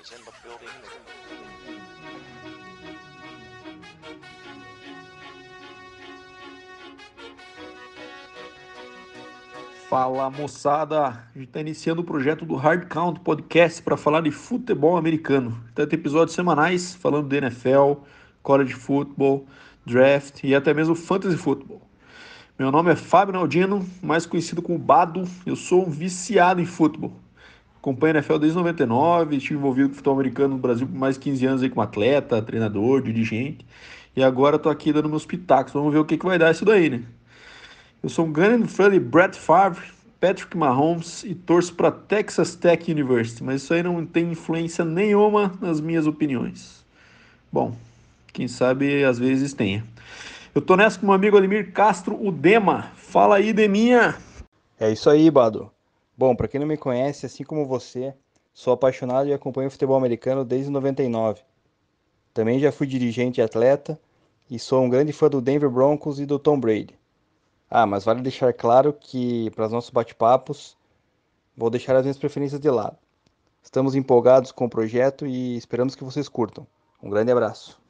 is in the building. Fala moçada, a gente está iniciando o projeto do Hard Count Podcast para falar de futebol americano. Tem episódios semanais falando de NFL, college football, draft e até mesmo fantasy football. Meu nome é Fábio Naldino, mais conhecido como Bado. Eu sou um viciado em futebol. Acompanho a NFL desde 99, estive envolvido com futebol americano no Brasil por mais de 15 anos aí como atleta, treinador, dirigente. E agora estou aqui dando meus pitacos. Vamos ver o que, que vai dar isso daí, né? Eu sou um grande fã de Brett Favre, Patrick Mahomes e torço para Texas Tech University, mas isso aí não tem influência nenhuma nas minhas opiniões. Bom, quem sabe às vezes tenha. Eu tô nessa com meu amigo Ademir Castro, o Dema. Fala aí, Deminha. É isso aí, Bado. Bom, para quem não me conhece, assim como você, sou apaixonado e acompanho o futebol americano desde 99. Também já fui dirigente e atleta e sou um grande fã do Denver Broncos e do Tom Brady. Ah, mas vale deixar claro que para os nossos bate-papos vou deixar as minhas preferências de lado. Estamos empolgados com o projeto e esperamos que vocês curtam. Um grande abraço.